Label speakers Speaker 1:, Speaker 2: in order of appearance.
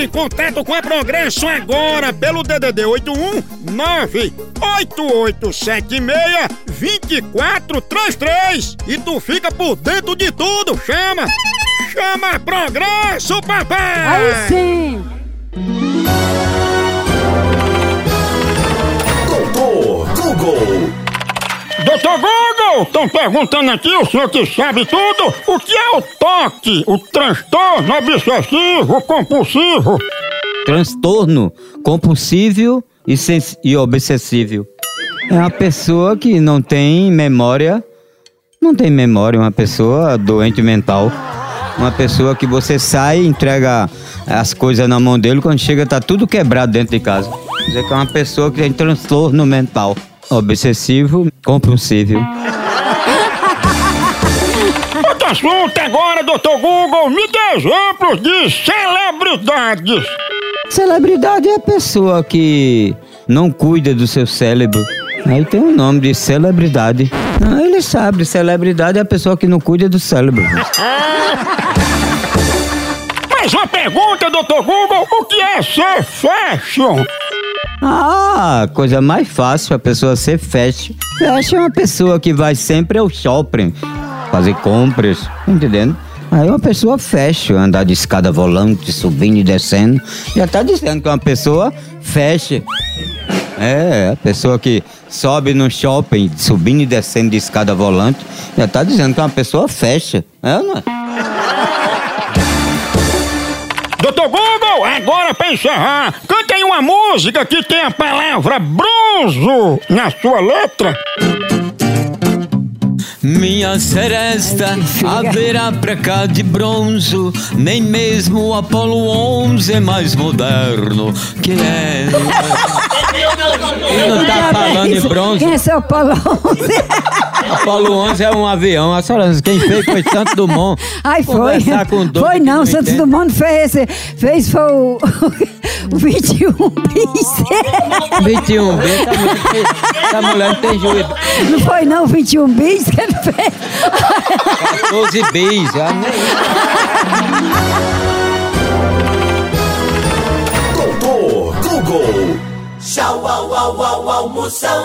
Speaker 1: em contato com a Progresso agora pelo DDD 81 98876 2433 e tu fica por dentro de tudo, chama! Chama Progresso, papai!
Speaker 2: Aí sim!
Speaker 3: Google,
Speaker 1: estão perguntando aqui, o senhor que sabe tudo, o que é o toque, o transtorno obsessivo compulsivo?
Speaker 4: transtorno compulsivo e, e obsessivo. É uma pessoa que não tem memória, não tem memória, uma pessoa doente mental. Uma pessoa que você sai e entrega as coisas na mão dele, quando chega tá tudo quebrado dentro de casa. Quer dizer que é uma pessoa que tem transtorno mental. Obsessivo, compulsivo.
Speaker 1: Outro assunto agora, doutor Google, me dê exemplos de celebridades.
Speaker 4: Celebridade é a pessoa que não cuida do seu cérebro. Aí tem o nome de celebridade. Ah, ele sabe, celebridade é a pessoa que não cuida do cérebro.
Speaker 1: Mais uma pergunta, doutor Google, o que é ser fashion?
Speaker 4: Ah, coisa mais fácil a pessoa ser fashion. Fashion é uma pessoa que vai sempre ao shopping fazer compras, entendendo? Aí uma pessoa fashion, andar de escada volante, subindo e descendo. Já tá dizendo que uma pessoa fashion. É, a pessoa que sobe no shopping, subindo e descendo de escada volante, já tá dizendo que uma pessoa fashion. É, não é?
Speaker 1: Doutor Google, agora pra encerrar, canta aí uma música que tem a palavra bronzo na sua letra.
Speaker 5: Minha seresta haverá pra cá de bronzo, nem mesmo o Apolo 11 é mais moderno que é.
Speaker 4: Ele não tá falando em bronze.
Speaker 2: Quem é seu Paulo?
Speaker 4: Apolo 11 é um avião. A senhora, quem fez foi Santo Dumont.
Speaker 2: Ai, foi.
Speaker 4: Com
Speaker 2: Foi não,
Speaker 4: não
Speaker 2: Santos. Dumont fez esse. Fez foi o. o 21 bis.
Speaker 4: 21 B, essa mulher, essa mulher não tem juízo.
Speaker 2: Não foi não, 21 bis que ele fez.
Speaker 4: 12 bis. já nem-
Speaker 3: Doutor Google.
Speaker 6: Tchau, au, au, au, almoção.